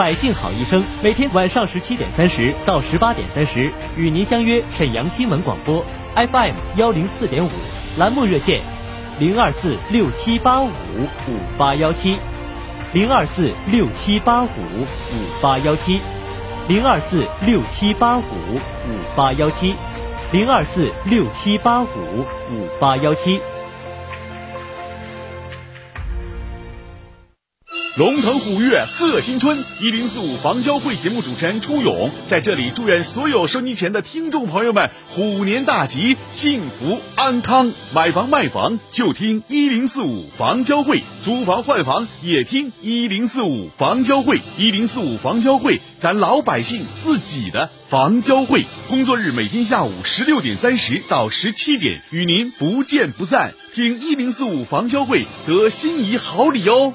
百姓好医生每天晚上十七点三十到十八点三十与您相约沈阳新闻广播 FM 幺零四点五栏目热线零二四六七八五五八幺七零二四六七八五五八幺七零二四六七八五五八幺七零二四六七八五五八幺七。龙腾虎跃贺新春，一零四五房交会节目主持人初勇在这里祝愿所有收音前的听众朋友们虎年大吉，幸福安康。买房卖房就听一零四五房交会，租房换房也听一零四五房交会。一零四五房交会，咱老百姓自己的房交会。工作日每天下午十六点三十到十七点，与您不见不散。听一零四五房交会得心仪好礼哦。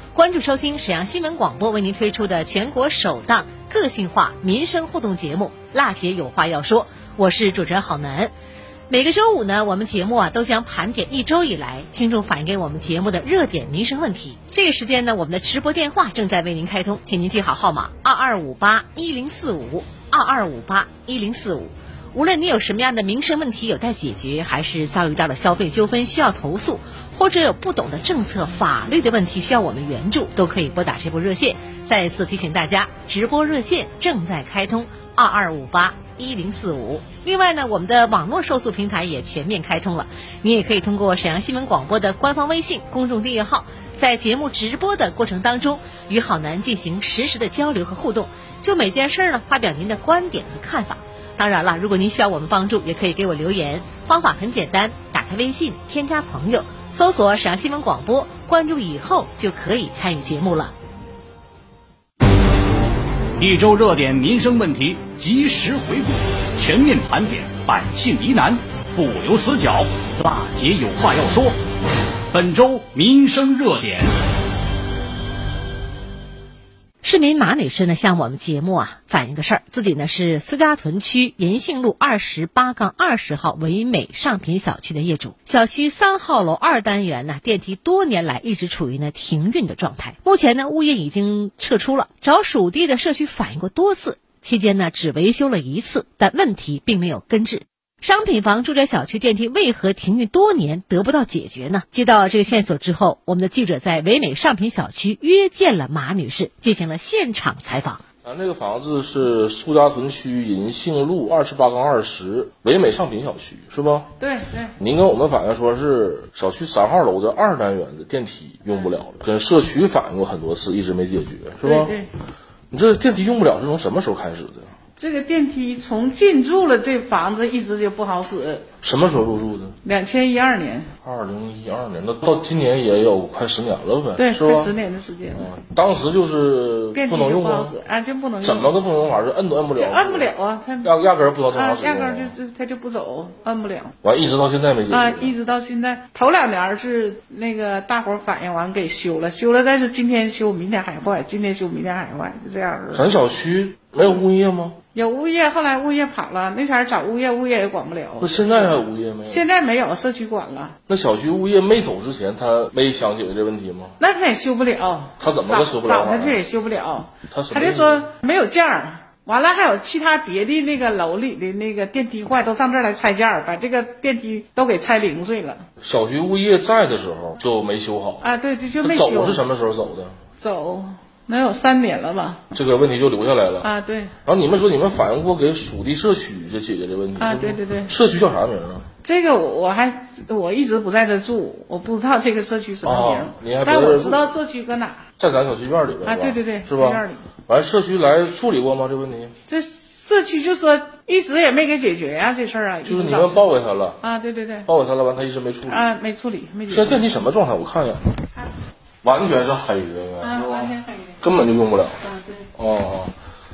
关注收听沈阳新闻广播为您推出的全国首档个性化民生互动节目《辣姐有话要说》，我是主持人郝楠。每个周五呢，我们节目啊都将盘点一周以来听众反映给我们节目的热点民生问题。这个时间呢，我们的直播电话正在为您开通，请您记好号码：二二五八一零四五二二五八一零四五。无论你有什么样的民生问题有待解决，还是遭遇到了消费纠纷需要投诉，或者有不懂的政策、法律的问题需要我们援助，都可以拨打这部热线。再次提醒大家，直播热线正在开通：二二五八一零四五。另外呢，我们的网络受诉平台也全面开通了，你也可以通过沈阳新闻广播的官方微信公众订阅号，在节目直播的过程当中，与好男进行实时的交流和互动，就每件事呢发表您的观点和看法。当然了，如果您需要我们帮助，也可以给我留言，方法很简单，打开微信，添加朋友，搜索陕西新闻广播，关注以后就可以参与节目了。一周热点民生问题及时回顾，全面盘点百姓疑难，不留死角。大姐有话要说，本周民生热点。市民马女士呢向我们节目啊反映个事儿，自己呢是苏家屯区银杏路二十八杠二十号唯美上品小区的业主，小区三号楼二单元呢电梯多年来一直处于呢停运的状态，目前呢物业已经撤出了，找属地的社区反映过多次，期间呢只维修了一次，但问题并没有根治。商品房住宅小区电梯为何停运多年得不到解决呢？接到这个线索之后，我们的记者在唯美上品小区约见了马女士，进行了现场采访。咱这个房子是苏家屯区银杏路二十八杠二十唯美上品小区，是不？对对。您跟我们反映说是小区三号楼的二单元的电梯用不了了，跟社区反映过很多次，一直没解决，是吧？对对。你这电梯用不了是从什么时候开始的？这个电梯从进驻了这房子一直就不好使。什么时候入住的？两千一二年。二零一二年，那到今年也有快十年了呗？对，快十年的时间。啊，当时就是不能用吗？啊，就不能用。怎么个不能用法？是摁都摁不了。摁不了啊，他压压根儿不知道怎么使用。压根儿就就他就不走，摁不了。完，一直到现在没解决。啊，一直到现在，头两年是那个大伙儿反映完给修了，修了，但是今天修，明天还坏，今天修，明天还坏，就这样咱小区没有物业吗？有物业，后来物业跑了，那前找物业，物业也管不了。那现在还有物业没有？现在没有，社区管了。那小区物业没走之前，他没想解决这问题吗？那他也修不了。他怎么个修不了？找他去也修不了。他他就说没有件儿，完了还有其他别的那个楼里的那个电梯坏，都上这儿来拆件儿，把这个电梯都给拆零碎了。小区物业在的时候就没修好啊？对，就就没修。走是什么时候走的？走。能有三年了吧？这个问题就留下来了啊！对。然后你们说你们反映过给属地社区就解决这问题啊？对对对。社区叫啥名啊？这个我还我一直不在这住，我不知道这个社区什么名。你还但我知道社区搁哪？在咱小区院里边啊？对对对，是吧？院里。完，社区来处理过吗？这问题？这社区就说一直也没给解决呀，这事儿啊。就是你们报给他了啊？对对对。报给他了，完他一直没处理啊？没处理，没解决。现在电梯什么状态？我看一眼。完全是黑的，根本就用不了。啊，对。哦哦，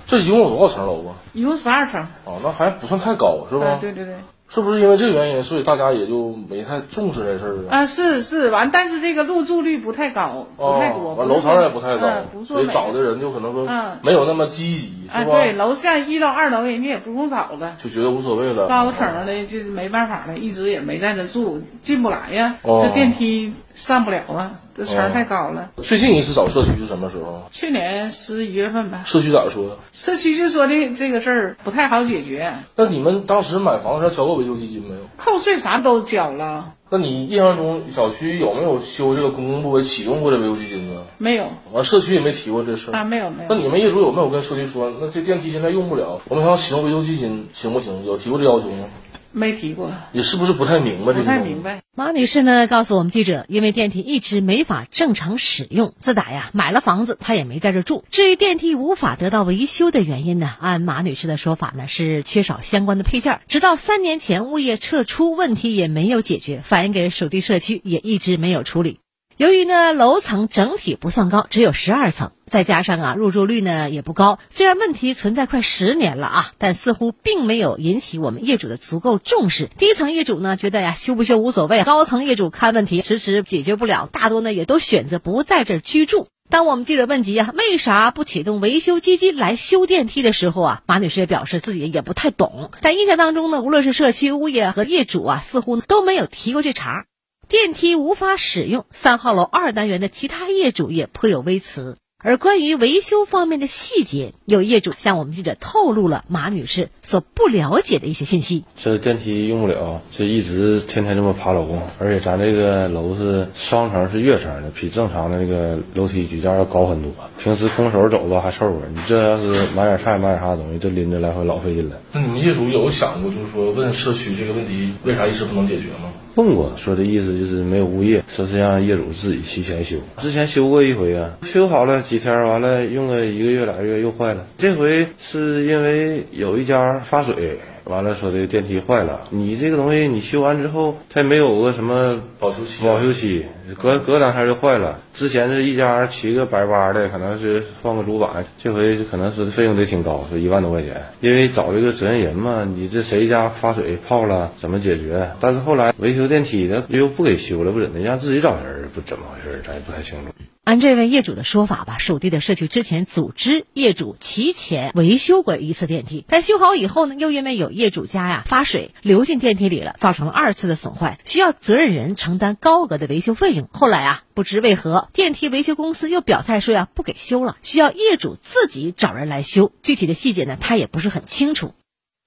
这一共有多少层楼啊？一共十二层。哦，那还不算太高，是吧？对对对。是不是因为这个原因，所以大家也就没太重视这事儿啊？啊，是是完，但是这个入住率不太高，不太多。完楼层也不太高，所以找的人就可能说没有那么积极，是吧？对，楼下一到二楼人家也不用找了，就觉得无所谓了。高层的就没办法了，一直也没在这住，进不来呀，这电梯上不了啊。这层太高了。最近一次找社区是什么时候？去年十一月份吧。社区咋说？社区就说的这个事儿不太好解决。那你们当时买房时交过维修基金没有？扣税啥都交了。那你印象中小区有没有修这个公共部委启用过的维修基金呢？没有。完，社区也没提过这事儿啊，没有没有。那你们业主有没有跟社区说，那这电梯现在用不了，我们想启动维修基金行不行？有提过这要求吗？没提过，你是不是不太明白这？不太明白。马女士呢，告诉我们记者，因为电梯一直没法正常使用，自打呀买了房子，她也没在这住。至于电梯无法得到维修的原因呢，按马女士的说法呢，是缺少相关的配件。直到三年前物业撤出，问题也没有解决，反映给属地社区也一直没有处理。由于呢楼层整体不算高，只有十二层，再加上啊入住率呢也不高，虽然问题存在快十年了啊，但似乎并没有引起我们业主的足够重视。低层业主呢觉得呀修不修无所谓，高层业主看问题迟迟解决不了，大多呢也都选择不在这居住。当我们记者问及啊为啥不启动维修基金来修电梯的时候啊，马女士也表示自己也不太懂，但印象当中呢，无论是社区物业和业主啊，似乎都没有提过这茬。电梯无法使用，三号楼二单元的其他业主也颇有微词。而关于维修方面的细节，有业主向我们记者透露了马女士所不了解的一些信息。这电梯用不了，就一直天天这么爬楼，而且咱这个楼是双层，是跃层的，比正常的那个楼梯举架要高很多。平时空手走吧还凑合，你这要是买点菜、买点啥东西，这拎着来回老费劲了。那你们业主有想过，就是说问社区这个问题为啥一直不能解决吗？问过，说的意思就是没有物业，说是让业主自己提前修。之前修过一回啊，修好了几天，完了用个一个月俩月又坏了。这回是因为有一家发水，完了说这个电梯坏了，你这个东西你修完之后，它也没有个什么保修期保修期，隔隔两天就坏了。之前是一家骑个白八的，可能是换个主板，这回可能是费用得挺高，是一万多块钱。因为找这个责任人嘛，你这谁家发水泡了，怎么解决？但是后来维修电梯的又不给修了，不怎的，让自己找人，不怎么回事，咱也不太清楚。按这位业主的说法吧，属地的社区之前组织业主提前维修过一次电梯，但修好以后呢，又因为有业主家呀发水流进电梯里了，造成了二次的损坏，需要责任人承担高额的维修费用。后来啊，不知为何，电梯维修公司又表态说呀不给修了，需要业主自己找人来修。具体的细节呢，他也不是很清楚。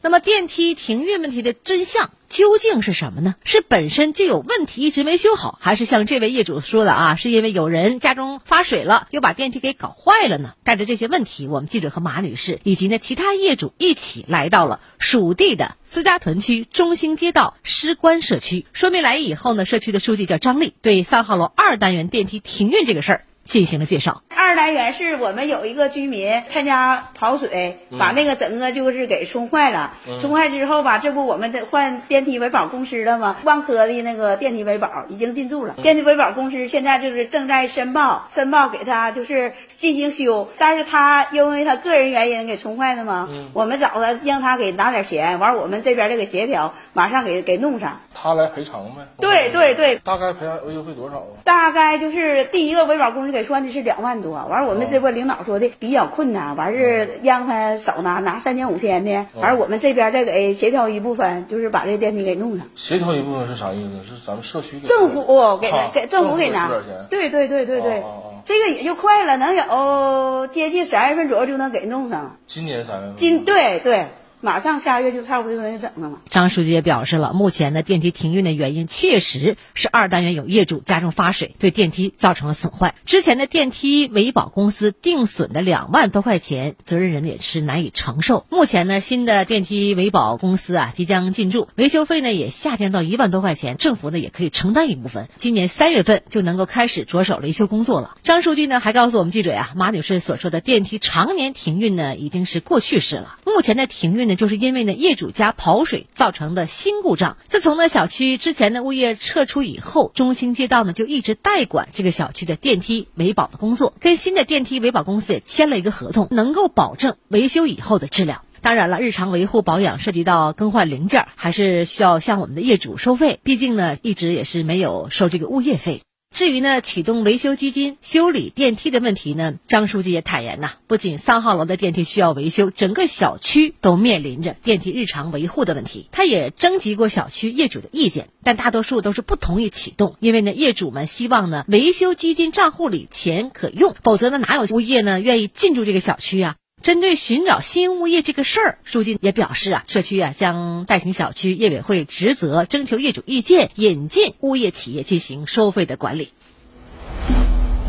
那么电梯停运问题的真相究竟是什么呢？是本身就有问题一直没修好，还是像这位业主说的啊，是因为有人家中发水了，又把电梯给搞坏了呢？带着这些问题，我们记者和马女士以及呢其他业主一起来到了属地的苏家屯区中兴街道施官社区。说明来意以后呢，社区的书记叫张丽，对三号楼二单元电梯停运这个事儿进行了介绍。二来源是我们有一个居民他家跑水，把那个整个就是给冲坏了。冲坏之后吧，这不我们得换电梯维保公司了吗？万科的那个电梯维保已经进驻了，电梯维保公司现在就是正在申报，申报给他就是进行修。但是他因为他个人原因给冲坏的嘛，我们找他让他给拿点钱，完我们这边这个协调，马上给给弄上。他来赔偿呗？对对对，大概赔偿维修费多少啊？大概就是第一个维保公司给算的是两万多，完我们这边领导说的比较困难，完是让他少拿拿三千五千的，完我们这边再给协调一部分，就是把这电梯给弄上。协调一部分是啥意思？是咱们社区给政府给啊给政府给拿对对对对对这个也就快了，能有接近三月份左右就能给弄上。今年三月份。今对对，马上下月就差不多就能整上了。张书记也表示了，目前的电梯停运的原因确实是二单元有业主家中发水，对电梯造成了损坏。之前的电梯维保公司定损的两万多块钱，责任人也是难以承受。目前呢，新的电梯维保公司啊即将进驻，维修费呢也下降到一万多块钱，政府呢也可以承担一部分。今年三月份就能够开始着手维修工作了。张书记呢还告诉我们记者呀、马女士所说的电梯常年停运呢已经是过去式了。目前的停运呢，就是因为呢业主家跑水造成的新故障。自从呢小区之前的物业撤出以后，中兴街道呢就一直代管这个小区的电梯维保的工作，跟新的电梯维保公司也签了一个合同，能够保证维修以后的质量。当然了，日常维护保养涉及到更换零件，还是需要向我们的业主收费。毕竟呢，一直也是没有收这个物业费。至于呢，启动维修基金修理电梯的问题呢，张书记也坦言呐，不仅三号楼的电梯需要维修，整个小区都面临着电梯日常维护的问题。他也征集过小区业主的意见，但大多数都是不同意启动，因为呢，业主们希望呢，维修基金账户里钱可用，否则呢，哪有物业呢愿意进驻这个小区啊？针对寻找新物业这个事儿，书记也表示啊，社区啊将代行小区业委会职责，征求业主意见，引进物业企业进行收费的管理。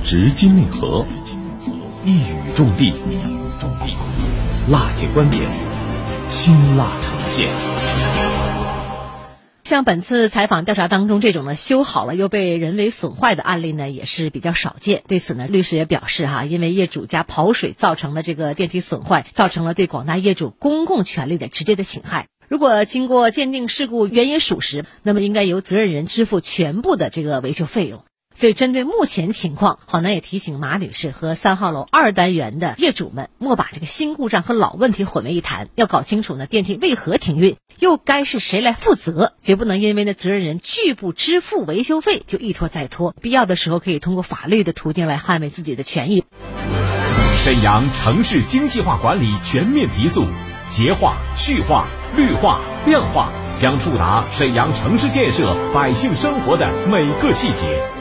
直击内核，一语中的，辣姐观点，辛辣呈现。像本次采访调查当中这种呢修好了又被人为损坏的案例呢也是比较少见。对此呢，律师也表示哈，因为业主家跑水造成的这个电梯损坏，造成了对广大业主公共权利的直接的侵害。如果经过鉴定事故原因属实，那么应该由责任人支付全部的这个维修费用。所以，针对目前情况，好男也提醒马女士和三号楼二单元的业主们，莫把这个新故障和老问题混为一谈，要搞清楚呢电梯为何停运，又该是谁来负责，绝不能因为呢责任人拒不支付维修费就一拖再拖。必要的时候，可以通过法律的途径来捍卫自己的权益。沈阳城市精细化管理全面提速，洁化、序化、绿化、量化，将触达沈阳城市建设百姓生活的每个细节。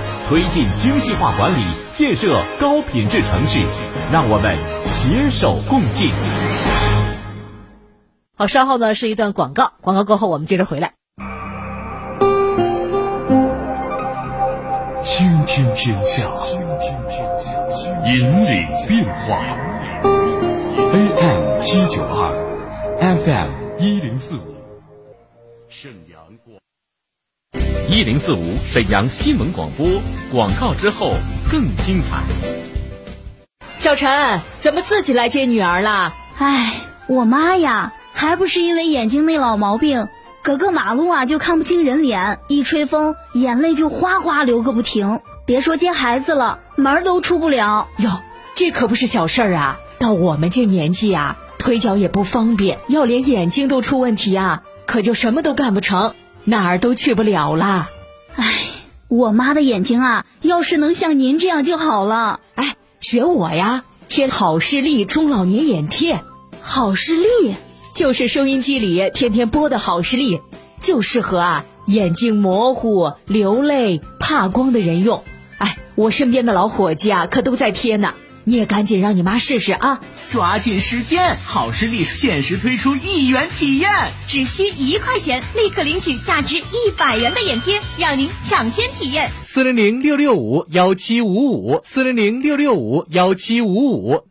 推进精细化管理建设高品质城市让我们携手共进。好稍后呢是一段广告广告过后我们接着回来。倾听天下引领变化。Am 七九二 fm 一零四五。一零四五沈阳新闻广播广告之后更精彩。小陈，怎么自己来接女儿了？唉，我妈呀，还不是因为眼睛那老毛病，隔个马路啊就看不清人脸，一吹风眼泪就哗哗流个不停。别说接孩子了，门都出不了。哟，这可不是小事儿啊！到我们这年纪啊，腿脚也不方便，要连眼睛都出问题啊，可就什么都干不成，哪儿都去不了了。唉，我妈的眼睛啊，要是能像您这样就好了。哎，学我呀，贴好视力中老年眼贴。好视力就是收音机里天天播的好视力，就适合啊眼睛模糊、流泪、怕光的人用。哎，我身边的老伙计啊，可都在贴呢。你也赶紧让你妈试试啊！抓紧时间，好视力限时推出一元体验，只需一块钱，立刻领取价值一百元的眼贴，让您抢先体验。四零零六六五幺七五五，四零零六六五幺七五五。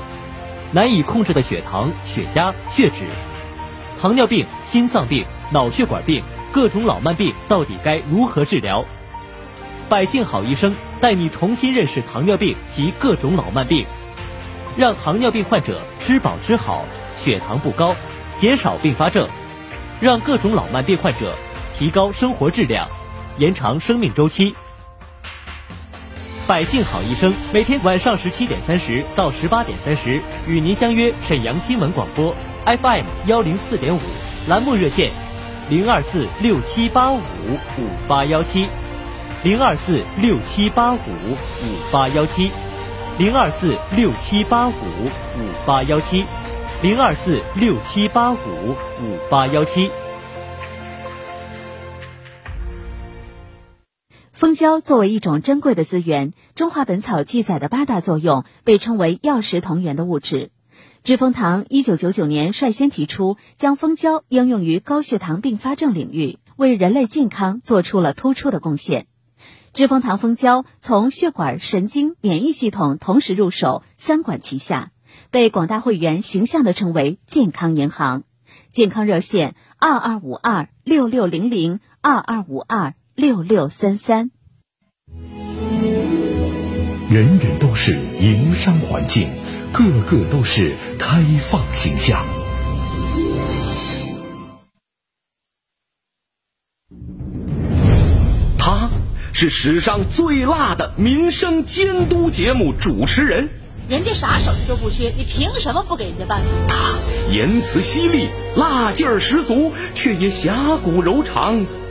难以控制的血糖、血压、血脂，糖尿病、心脏病、脑血管病，各种老慢病到底该如何治疗？百姓好医生带你重新认识糖尿病及各种老慢病，让糖尿病患者吃饱吃好，血糖不高，减少并发症，让各种老慢病患者提高生活质量，延长生命周期。百姓好医生每天晚上十七点三十到十八点三十与您相约沈阳新闻广播 FM 幺零四点五栏目热线零二四六七八五五八幺七零二四六七八五五八幺七零二四六七八五五八幺七零二四六七八五五八幺七。蜂胶作为一种珍贵的资源，《中华本草》记载的八大作用被称为药食同源的物质。知蜂堂一九九九年率先提出将蜂胶应用于高血糖并发症领域，为人类健康做出了突出的贡献。知蜂堂蜂胶从血管、神经、免疫系统同时入手，三管齐下，被广大会员形象地称为“健康银行”。健康热线：二二五二六六零零二二五二。六六三三，人人都是营商环境，个个都是开放形象。他是史上最辣的民生监督节目主持人，人家啥手续都不缺，你凭什么不给人家办？他言辞犀利，辣劲儿十足，却也侠骨柔肠。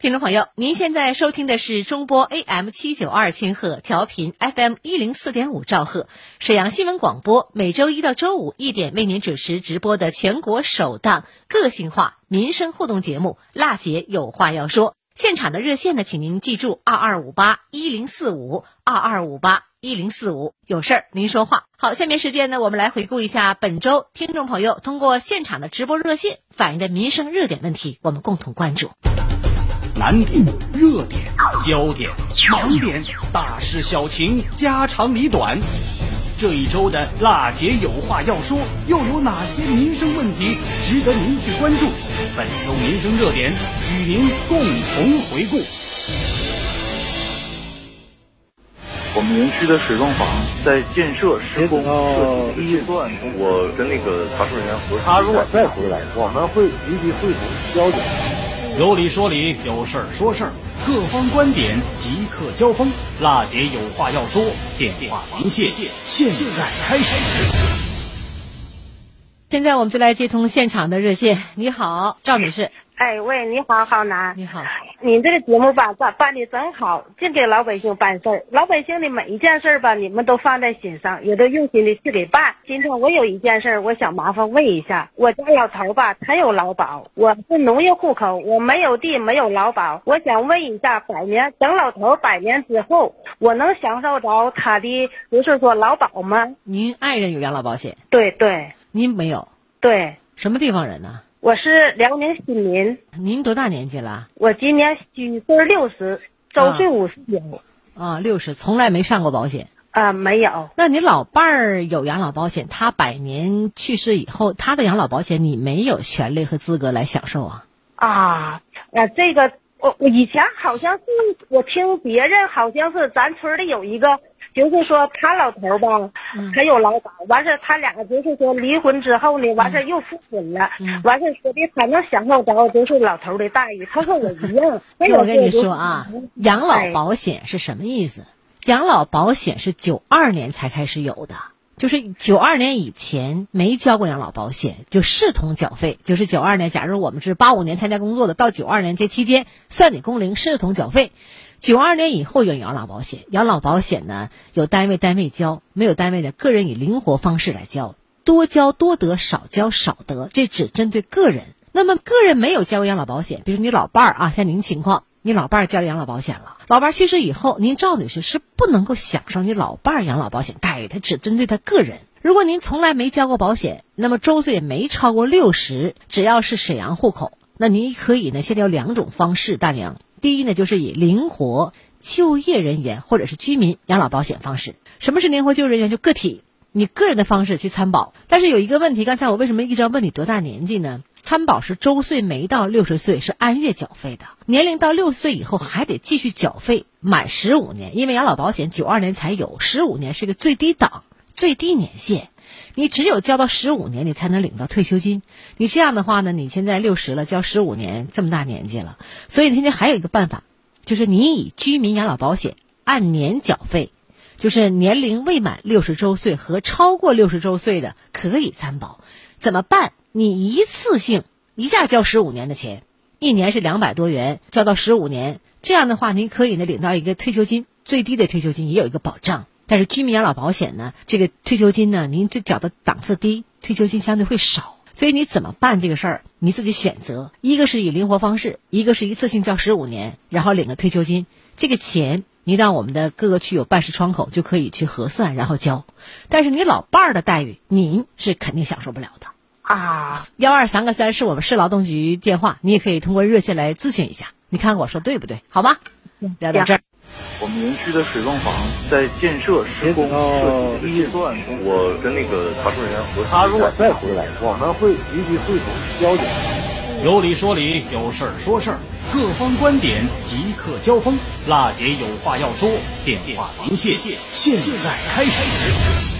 听众朋友，您现在收听的是中波 AM 七九二千赫调频 FM 一零四点五兆赫沈阳新闻广播，每周一到周五一点为您主持直播的全国首档个性化民生互动节目《辣姐有话要说》。现场的热线呢，请您记住二二五八一零四五二二五八一零四五，有事儿您说话。好，下面时间呢，我们来回顾一下本周听众朋友通过现场的直播热线反映的民生热点问题，我们共同关注。难点、热点、焦点、盲点、大事小情、家长里短，这一周的辣姐有话要说，又有哪些民生问题值得您去关注？本周民生热点与您共同回顾。我们园区的水泵房在建设施工设计阶段，我跟那个查收人员核实。他如果再回来，我们会立即汇总交警。有理说理，有事儿说事儿，各方观点即刻交锋。辣姐有话要说，电话连线现在开始。现在我们就来接通现场的热线。你好，赵女士。哎喂，你好，浩南。你好。你这个节目吧，办办的真好，净给老百姓办事儿。老百姓的每一件事儿吧，你们都放在心上，也都用心的去给办。今天我有一件事儿，我想麻烦问一下，我家老头吧，他有劳保，我是农业户口，我没有地，没有劳保。我想问一下，百年等老头百年之后，我能享受着他的，就是说劳保吗？您爱人有养老保险？对对。您没有？对。什么地方人呢？我是辽宁新民。您多大年纪了？我今年虚岁六十，周岁五十九。啊，六十，从来没上过保险。啊，没有。那你老伴儿有养老保险，他百年去世以后，他的养老保险你没有权利和资格来享受啊？啊，呃，这个我我以前好像是我听别人好像是咱村里有一个。就是说，他老头吧，他有老保，完事他俩就是说离婚之后呢，完事又复婚了，完事说的他能享受着就是老头的待遇，他和我一样。我跟你说啊，养老保险是什么意思？养老保险是九二年才开始有的，就是九二年以前没交过养老保险，就视同缴费。就是九二年，假如我们是八五年参加工作的，到九二年这期间算你工龄，视同缴费。九二年以后有养老保险，养老保险呢有单位单位交，没有单位的个人以灵活方式来交，多交多得，少交少得，这只针对个人。那么个人没有交过养老保险，比如你老伴儿啊，像您情况，你老伴儿交了养老保险了，老伴儿去世以后，您赵女士是不能够享受你老伴儿养老保险待遇，它只针对他个人。如果您从来没交过保险，那么周岁没超过六十，只要是沈阳户口，那您可以呢，现在有两种方式，大娘。第一呢，就是以灵活就业人员或者是居民养老保险方式。什么是灵活就业人员？就个体，你个人的方式去参保。但是有一个问题，刚才我为什么一直要问你多大年纪呢？参保是周岁没到六十岁是按月缴费的，年龄到六十岁以后还得继续缴费满十五年，因为养老保险九二年才有，十五年是个最低档、最低年限。你只有交到十五年，你才能领到退休金。你这样的话呢，你现在六十了，交十五年，这么大年纪了，所以现在还有一个办法，就是你以居民养老保险按年缴费，就是年龄未满六十周岁和超过六十周岁的可以参保。怎么办？你一次性一下交十五年的钱，一年是两百多元，交到十五年，这样的话，您可以呢领到一个退休金，最低的退休金也有一个保障。但是居民养老保险呢，这个退休金呢，您这缴的档次低，退休金相对会少，所以你怎么办这个事儿，你自己选择。一个是以灵活方式，一个是一次性交十五年，然后领个退休金。这个钱你到我们的各个区有办事窗口就可以去核算，然后交。但是你老伴儿的待遇，您是肯定享受不了的啊。幺二三个三是我们市劳动局电话，你也可以通过热线来咨询一下。你看我说对不对？好吗？聊到这儿。我们园区的水泵房在建设施工设计阶段，我跟那个查收人员核。他如果再回来，我们会立即汇总交警。有理说理，有事儿说事儿，各方观点即刻交锋。辣姐有话要说，电话连线现在开始。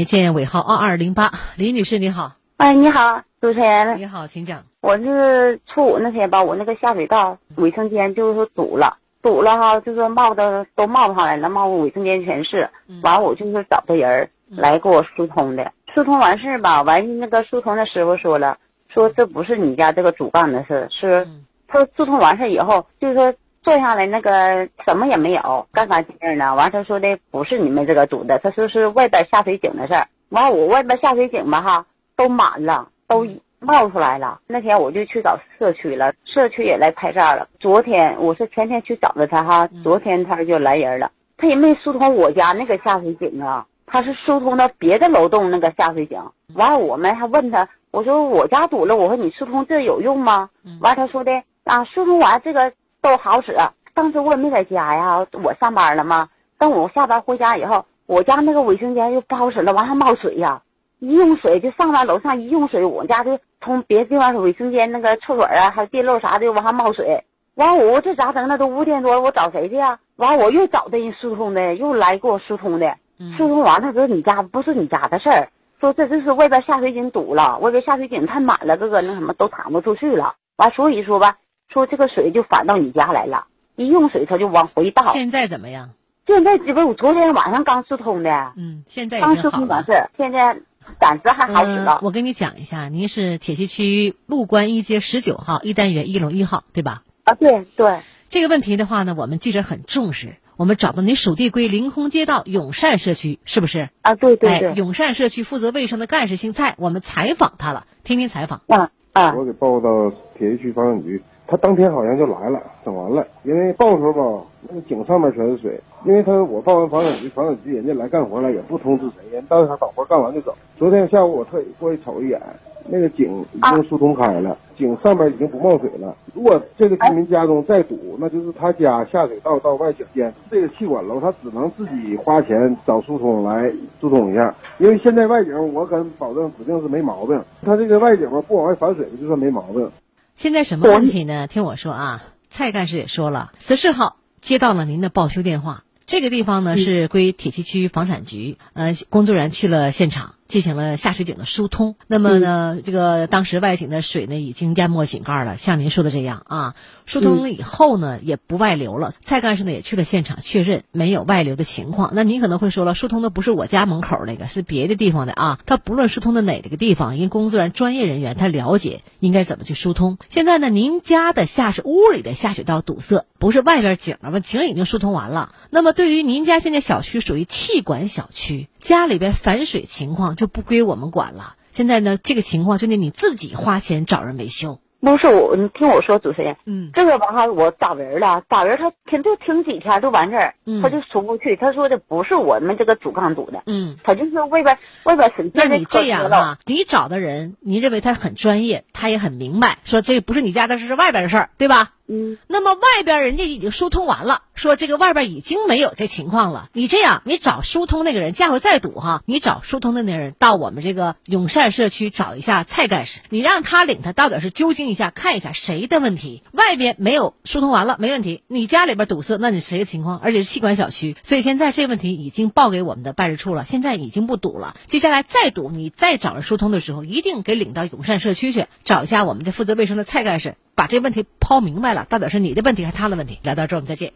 连线尾号二二零八，李女士你好。哎，你好，主持人。你好，请讲。我是初五那天吧我那个下水道卫生间就是说堵了。堵了哈，就是冒的都冒上来了，冒卫生间全是。完，我就是找的人来给我疏通的。疏通完事吧，完那个疏通的师傅说了，说这不是你家这个主干的事，是他疏通完事以后，就是说坐下来那个什么也没有，干啥劲儿呢？完他说的不是你们这个堵的，他说是外边下水井的事儿。完我外边下水井吧哈，都满了，都。冒出来了，那天我就去找社区了，社区也来拍照了。昨天我是前天去找的他哈，昨天他就来人了。他也没疏通我家那个下水井啊，他是疏通到别的楼栋那个下水井。完了，我们还问他，我说我家堵了，我说你疏通这有用吗？完他说的啊，疏通完这个都好使。当时我也没在家呀，我上班了嘛。等我下班回家以后，我家那个卫生间又不好使了，往上冒水呀。一用水就上完楼上一用水，我家就从别的地方卫生间那个厕所啊，还有地漏啥的往上冒水。完我这咋整？那都五点多了，我找谁去呀？完我又找的人疏通的，又来给我疏通的。疏通完，他说你家不是你家的事儿，说这就是外边下水井堵了，外边下水井太满了，这个那什么都淌不出去了。完所以说吧，说这个水就反到你家来了，一用水它就往回倒。现在怎么样？现在这不我昨天晚上刚疏通的，嗯，现在刚已经疏通完。事，现在暂时还好使了。嗯，我跟你讲一下，您是铁西区陆关一街十九号一单元一楼一号，对吧？啊，对对。这个问题的话呢，我们记者很重视，我们找到您属地归凌空街道永善社区，是不是？啊，对对对哎，永善社区负责卫生的干事姓蔡，我们采访他了，听听采访。啊啊我给报到铁西区房产局，他当天好像就来了，整完了。因为报的时候吧，那个井上面全是水，因为他我报完房产局，房产局人家来干活了，也不通知谁，人到他把活干完就走。昨天下午我特意过去瞅一眼，那个井已经疏通开了，井上面已经不冒水了。如果这个居民家中再堵，那就是他家下水道到外井间这个气管楼，他只能自己花钱找疏通来疏通一下。因为现在外井我敢保证指定是没毛病，他这个外井吧不往外反水就算没毛病。现在什么问题呢？听我说啊，蔡干事也说了，十四号接到了您的报修电话，这个地方呢是归铁西区房产局，呃，工作人员去了现场。进行了下水井的疏通，那么呢，这个当时外井的水呢已经淹没井盖了，像您说的这样啊，疏通了以后呢也不外流了。蔡干事呢也去了现场确认没有外流的情况。那您可能会说了，疏通的不是我家门口那个，是别的地方的啊。他不论疏通的哪个地方，因为工作人员专业人员他了解应该怎么去疏通。现在呢，您家的下水屋里的下水道堵塞，不是外边井了吗？井已经疏通完了。那么对于您家现在小区属于气管小区，家里边反水情况。就不归我们管了。现在呢，这个情况就得你自己花钱找人维修。不是我，你听我说，主持人，嗯，这个吧哈，我找人了，找人他停就停几天就完事儿，嗯，他就出不去。他说的不是我们这个主干堵的，嗯，他就是外边外边水。那你这样哈，你找的人，你认为他很专业，他也很明白，说这不是你家的事，是外边的事儿，对吧？嗯，那么外边人家已经疏通完了，说这个外边已经没有这情况了。你这样，你找疏通那个人，下回再堵哈，你找疏通的那人到我们这个永善社区找一下蔡干事，你让他领他到底是究竟一下，看一下谁的问题。外边没有疏通完了，没问题。你家里边堵塞，那你谁的情况？而且是气管小区，所以现在这问题已经报给我们的办事处了，现在已经不堵了。接下来再堵，你再找人疏通的时候，一定给领到永善社区去找一下我们这负责卫生的蔡干事。把这问题抛明白了，到底是你的问题还是他的问题？聊到这儿，我们再见。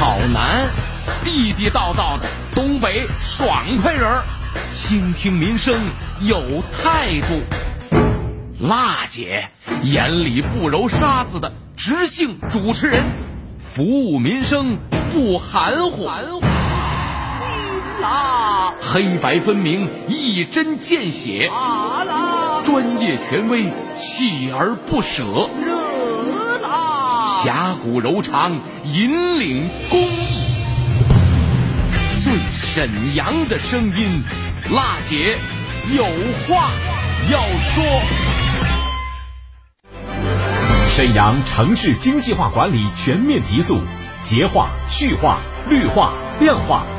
好男，地地道道的东北爽快人儿，倾听民生有态度。辣姐眼里不揉沙子的直性主持人，服务民生不含糊。啦，黑白分明，一针见血。啊啦，专业权威，锲而不舍。热啦，侠骨柔肠，引领公益。最沈阳的声音，辣姐有话要说。沈阳城市精细化管理全面提速，洁化、序化、绿化、量化。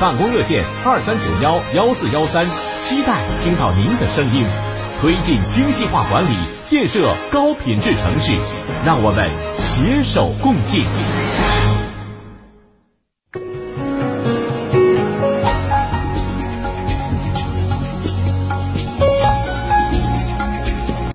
办公热线二三九幺幺四幺三，期待听到您的声音。推进精细化管理，建设高品质城市，让我们携手共进。